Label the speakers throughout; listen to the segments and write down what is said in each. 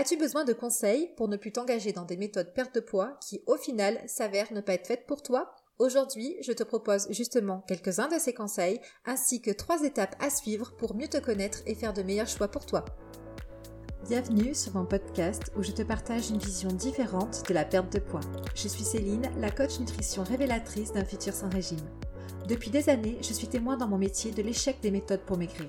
Speaker 1: As-tu besoin de conseils pour ne plus t'engager dans des méthodes perte de poids qui, au final, s'avèrent ne pas être faites pour toi? Aujourd'hui, je te propose justement quelques-uns de ces conseils ainsi que trois étapes à suivre pour mieux te connaître et faire de meilleurs choix pour toi. Bienvenue sur mon podcast où je te partage une vision différente de la perte de poids. Je suis Céline, la coach nutrition révélatrice d'un futur sans régime. Depuis des années, je suis témoin dans mon métier de l'échec des méthodes pour maigrir.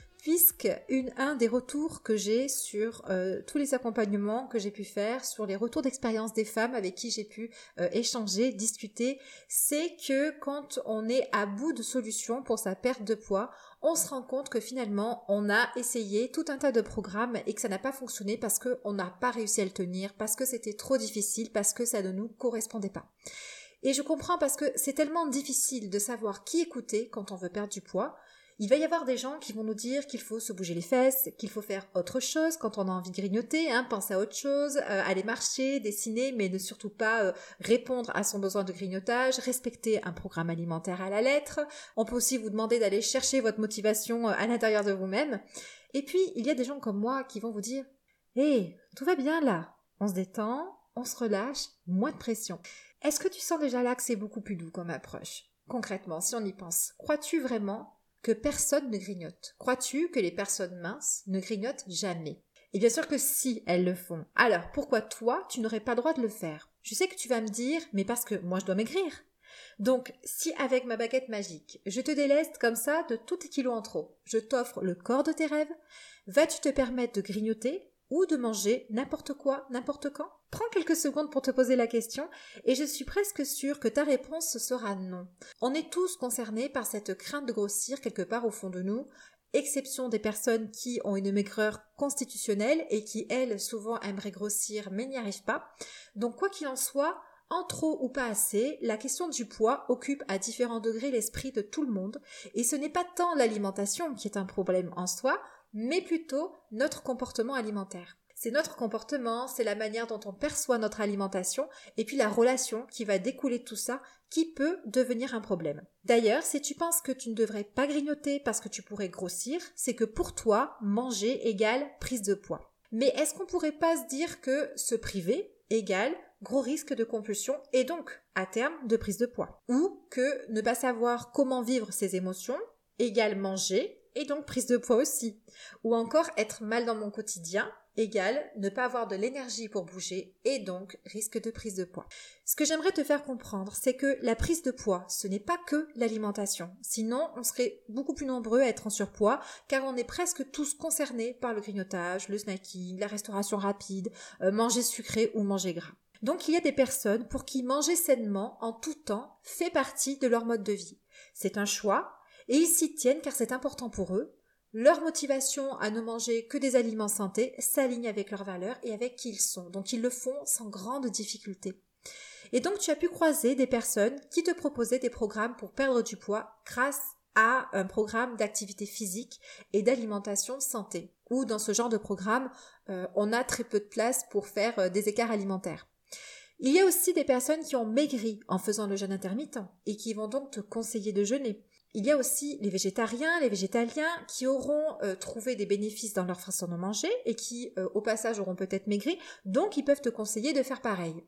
Speaker 1: puisque une, un des retours que j'ai sur euh, tous les accompagnements que j'ai pu faire, sur les retours d'expérience des femmes avec qui j'ai pu euh, échanger, discuter, c'est que quand on est à bout de solutions pour sa perte de poids, on se rend compte que finalement on a essayé tout un tas de programmes et que ça n'a pas fonctionné parce qu'on n'a pas réussi à le tenir, parce que c'était trop difficile, parce que ça ne nous correspondait pas. Et je comprends parce que c'est tellement difficile de savoir qui écouter quand on veut perdre du poids. Il va y avoir des gens qui vont nous dire qu'il faut se bouger les fesses, qu'il faut faire autre chose quand on a envie de grignoter, hein, penser à autre chose, euh, aller marcher, dessiner, mais ne surtout pas euh, répondre à son besoin de grignotage, respecter un programme alimentaire à la lettre. On peut aussi vous demander d'aller chercher votre motivation euh, à l'intérieur de vous-même. Et puis, il y a des gens comme moi qui vont vous dire Hé, tout va bien là. On se détend, on se relâche, moins de pression. Est-ce que tu sens déjà là que c'est beaucoup plus doux comme approche? Concrètement, si on y pense, crois-tu vraiment que personne ne grignote Crois-tu que les personnes minces ne grignotent jamais? Et bien sûr que si elles le font. Alors pourquoi toi, tu n'aurais pas le droit de le faire? Je sais que tu vas me dire, mais parce que moi je dois maigrir. Donc, si avec ma baguette magique, je te déleste comme ça de tous tes kilos en trop, je t'offre le corps de tes rêves, vas-tu te permettre de grignoter? Ou de manger n'importe quoi, n'importe quand? Prends quelques secondes pour te poser la question et je suis presque sûre que ta réponse sera non. On est tous concernés par cette crainte de grossir quelque part au fond de nous, exception des personnes qui ont une maigreur constitutionnelle et qui, elles, souvent aimeraient grossir mais n'y arrivent pas. Donc, quoi qu'il en soit, en trop ou pas assez, la question du poids occupe à différents degrés l'esprit de tout le monde, et ce n'est pas tant l'alimentation qui est un problème en soi, mais plutôt notre comportement alimentaire. C'est notre comportement, c'est la manière dont on perçoit notre alimentation, et puis la relation qui va découler de tout ça, qui peut devenir un problème. D'ailleurs, si tu penses que tu ne devrais pas grignoter parce que tu pourrais grossir, c'est que pour toi, manger égale prise de poids. Mais est-ce qu'on pourrait pas se dire que se priver égale gros risque de compulsion et donc, à terme, de prise de poids? Ou que ne pas savoir comment vivre ses émotions égale manger et donc prise de poids aussi. Ou encore être mal dans mon quotidien égale ne pas avoir de l'énergie pour bouger et donc risque de prise de poids. Ce que j'aimerais te faire comprendre, c'est que la prise de poids, ce n'est pas que l'alimentation. Sinon, on serait beaucoup plus nombreux à être en surpoids car on est presque tous concernés par le grignotage, le snacking, la restauration rapide, euh, manger sucré ou manger gras. Donc il y a des personnes pour qui manger sainement en tout temps fait partie de leur mode de vie. C'est un choix et ils s'y tiennent car c'est important pour eux. Leur motivation à ne manger que des aliments santé s'aligne avec leurs valeurs et avec qui ils sont, donc ils le font sans grande difficulté. Et donc tu as pu croiser des personnes qui te proposaient des programmes pour perdre du poids grâce à un programme d'activité physique et d'alimentation santé. Ou dans ce genre de programme, euh, on a très peu de place pour faire euh, des écarts alimentaires. Il y a aussi des personnes qui ont maigri en faisant le jeûne intermittent et qui vont donc te conseiller de jeûner. Il y a aussi les végétariens, les végétaliens qui auront euh, trouvé des bénéfices dans leur façon de manger et qui, euh, au passage, auront peut-être maigri, donc ils peuvent te conseiller de faire pareil.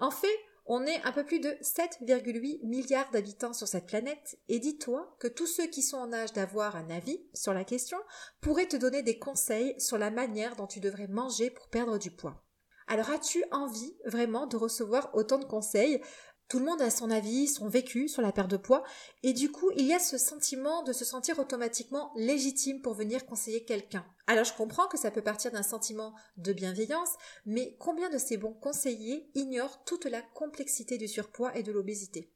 Speaker 1: En fait, on est un peu plus de 7,8 milliards d'habitants sur cette planète et dis-toi que tous ceux qui sont en âge d'avoir un avis sur la question pourraient te donner des conseils sur la manière dont tu devrais manger pour perdre du poids. Alors as-tu envie vraiment de recevoir autant de conseils tout le monde a son avis, son vécu sur la perte de poids, et du coup, il y a ce sentiment de se sentir automatiquement légitime pour venir conseiller quelqu'un. Alors je comprends que ça peut partir d'un sentiment de bienveillance, mais combien de ces bons conseillers ignorent toute la complexité du surpoids et de l'obésité?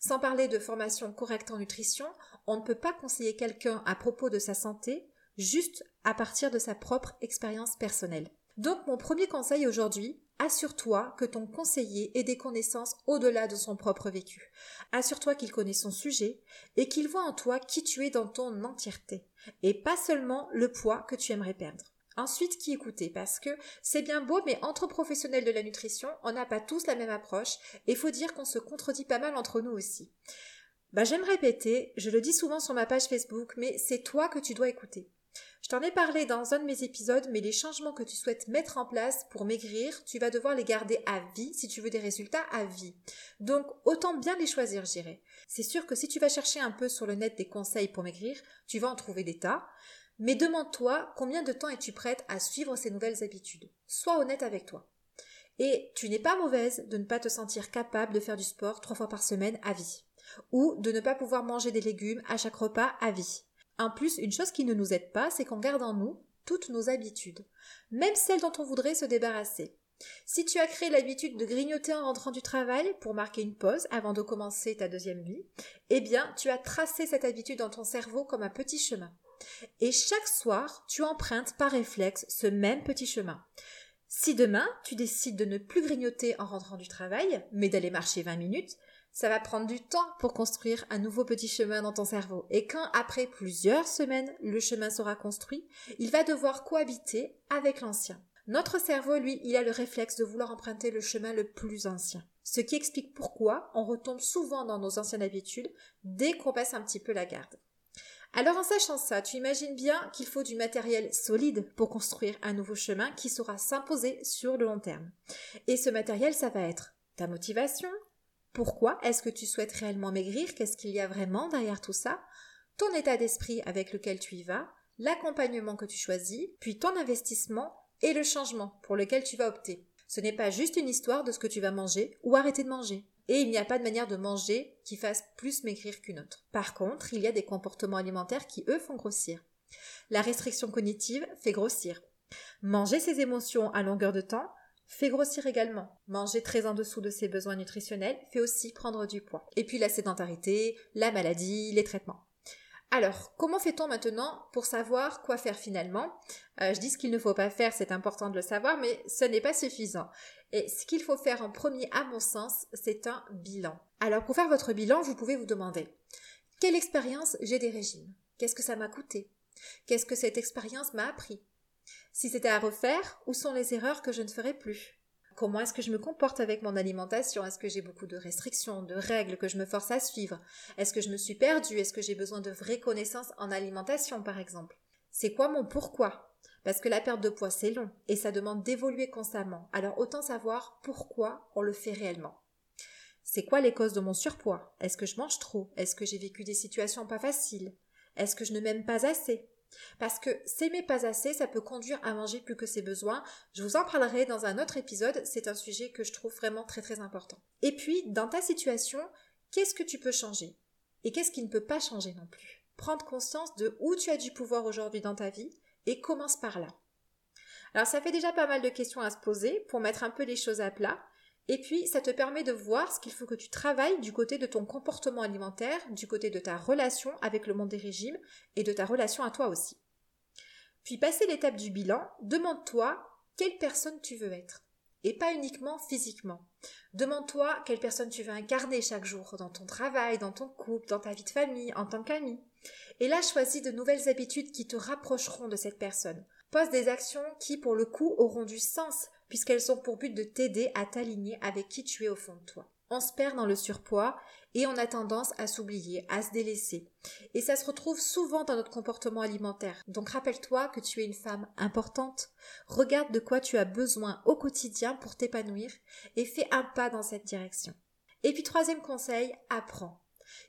Speaker 1: Sans parler de formation correcte en nutrition, on ne peut pas conseiller quelqu'un à propos de sa santé juste à partir de sa propre expérience personnelle. Donc mon premier conseil aujourd'hui, assure-toi que ton conseiller ait des connaissances au-delà de son propre vécu. Assure-toi qu'il connaît son sujet et qu'il voit en toi qui tu es dans ton entièreté, et pas seulement le poids que tu aimerais perdre. Ensuite, qui écouter? Parce que c'est bien beau, mais entre professionnels de la nutrition, on n'a pas tous la même approche, et faut dire qu'on se contredit pas mal entre nous aussi. Bah, j'aime répéter, je le dis souvent sur ma page Facebook, mais c'est toi que tu dois écouter. Je t'en ai parlé dans un de mes épisodes, mais les changements que tu souhaites mettre en place pour maigrir, tu vas devoir les garder à vie si tu veux des résultats à vie. Donc, autant bien les choisir, j'irai. C'est sûr que si tu vas chercher un peu sur le net des conseils pour maigrir, tu vas en trouver des tas. Mais demande-toi combien de temps es-tu prête à suivre ces nouvelles habitudes. Sois honnête avec toi. Et tu n'es pas mauvaise de ne pas te sentir capable de faire du sport trois fois par semaine à vie. Ou de ne pas pouvoir manger des légumes à chaque repas à vie. En plus, une chose qui ne nous aide pas, c'est qu'on garde en nous toutes nos habitudes, même celles dont on voudrait se débarrasser. Si tu as créé l'habitude de grignoter en rentrant du travail pour marquer une pause avant de commencer ta deuxième vie, eh bien, tu as tracé cette habitude dans ton cerveau comme un petit chemin. Et chaque soir, tu empruntes par réflexe ce même petit chemin. Si demain, tu décides de ne plus grignoter en rentrant du travail, mais d'aller marcher 20 minutes, ça va prendre du temps pour construire un nouveau petit chemin dans ton cerveau. Et quand, après plusieurs semaines, le chemin sera construit, il va devoir cohabiter avec l'ancien. Notre cerveau, lui, il a le réflexe de vouloir emprunter le chemin le plus ancien. Ce qui explique pourquoi on retombe souvent dans nos anciennes habitudes dès qu'on passe un petit peu la garde. Alors en sachant ça, tu imagines bien qu'il faut du matériel solide pour construire un nouveau chemin qui saura s'imposer sur le long terme. Et ce matériel, ça va être ta motivation, pourquoi est-ce que tu souhaites réellement maigrir, qu'est-ce qu'il y a vraiment derrière tout ça, ton état d'esprit avec lequel tu y vas, l'accompagnement que tu choisis, puis ton investissement et le changement pour lequel tu vas opter. Ce n'est pas juste une histoire de ce que tu vas manger ou arrêter de manger. Et il n'y a pas de manière de manger qui fasse plus maigrir qu'une autre. Par contre, il y a des comportements alimentaires qui, eux, font grossir. La restriction cognitive fait grossir. Manger ses émotions à longueur de temps fait grossir également. Manger très en dessous de ses besoins nutritionnels fait aussi prendre du poids. Et puis la sédentarité, la maladie, les traitements. Alors, comment fait-on maintenant pour savoir quoi faire finalement? Euh, Je dis ce qu'il ne faut pas faire, c'est important de le savoir, mais ce n'est pas suffisant. Et ce qu'il faut faire en premier, à mon sens, c'est un bilan. Alors, pour faire votre bilan, vous pouvez vous demander quelle expérience j'ai des régimes? Qu'est-ce que ça m'a coûté? Qu'est-ce que cette expérience m'a appris? Si c'était à refaire, où sont les erreurs que je ne ferai plus? Comment est-ce que je me comporte avec mon alimentation? Est-ce que j'ai beaucoup de restrictions, de règles que je me force à suivre? Est-ce que je me suis perdue? Est-ce que j'ai besoin de vraies connaissances en alimentation, par exemple? C'est quoi mon pourquoi? Parce que la perte de poids, c'est long et ça demande d'évoluer constamment. Alors autant savoir pourquoi on le fait réellement. C'est quoi les causes de mon surpoids? Est-ce que je mange trop? Est-ce que j'ai vécu des situations pas faciles? Est-ce que je ne m'aime pas assez? Parce que s'aimer pas assez, ça peut conduire à manger plus que ses besoins. Je vous en parlerai dans un autre épisode, c'est un sujet que je trouve vraiment très très important. Et puis, dans ta situation, qu'est-ce que tu peux changer? Et qu'est-ce qui ne peut pas changer non plus? Prendre conscience de où tu as du pouvoir aujourd'hui dans ta vie et commence par là. Alors ça fait déjà pas mal de questions à se poser pour mettre un peu les choses à plat. Et puis, ça te permet de voir ce qu'il faut que tu travailles du côté de ton comportement alimentaire, du côté de ta relation avec le monde des régimes et de ta relation à toi aussi. Puis, passer l'étape du bilan, demande-toi quelle personne tu veux être. Et pas uniquement physiquement. Demande-toi quelle personne tu veux incarner chaque jour dans ton travail, dans ton couple, dans ta vie de famille, en tant qu'ami. Et là, choisis de nouvelles habitudes qui te rapprocheront de cette personne. Pose des actions qui, pour le coup, auront du sens puisqu'elles ont pour but de t'aider à t'aligner avec qui tu es au fond de toi. On se perd dans le surpoids et on a tendance à s'oublier, à se délaisser. Et ça se retrouve souvent dans notre comportement alimentaire. Donc rappelle-toi que tu es une femme importante. Regarde de quoi tu as besoin au quotidien pour t'épanouir et fais un pas dans cette direction. Et puis troisième conseil, apprends.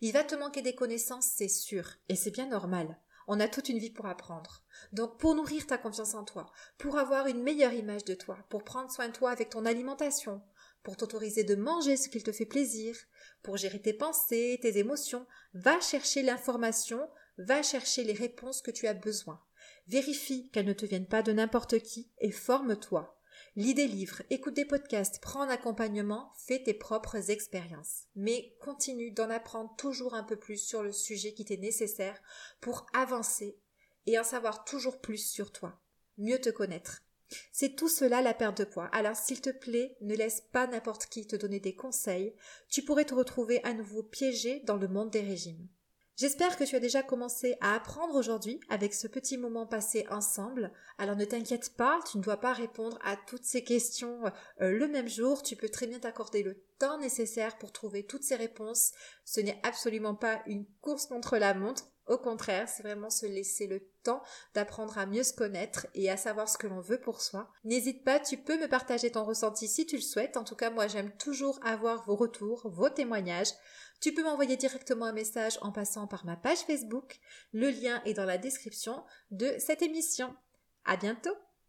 Speaker 1: Il va te manquer des connaissances, c'est sûr, et c'est bien normal. On a toute une vie pour apprendre. Donc pour nourrir ta confiance en toi, pour avoir une meilleure image de toi, pour prendre soin de toi avec ton alimentation, pour t'autoriser de manger ce qu'il te fait plaisir, pour gérer tes pensées, tes émotions, va chercher l'information, va chercher les réponses que tu as besoin. Vérifie qu'elles ne te viennent pas de n'importe qui et forme-toi. Lis des livres, écoute des podcasts, prends un accompagnement, fais tes propres expériences. Mais continue d'en apprendre toujours un peu plus sur le sujet qui t'est nécessaire pour avancer et en savoir toujours plus sur toi, mieux te connaître. C'est tout cela la perte de poids. Alors s'il te plaît, ne laisse pas n'importe qui te donner des conseils. Tu pourrais te retrouver à nouveau piégé dans le monde des régimes. J'espère que tu as déjà commencé à apprendre aujourd'hui avec ce petit moment passé ensemble. Alors ne t'inquiète pas, tu ne dois pas répondre à toutes ces questions euh, le même jour. Tu peux très bien t'accorder le temps nécessaire pour trouver toutes ces réponses. Ce n'est absolument pas une course contre la montre. Au contraire, c'est vraiment se laisser le temps d'apprendre à mieux se connaître et à savoir ce que l'on veut pour soi. N'hésite pas, tu peux me partager ton ressenti si tu le souhaites. En tout cas, moi j'aime toujours avoir vos retours, vos témoignages. Tu peux m'envoyer directement un message en passant par ma page Facebook. Le lien est dans la description de cette émission. À bientôt!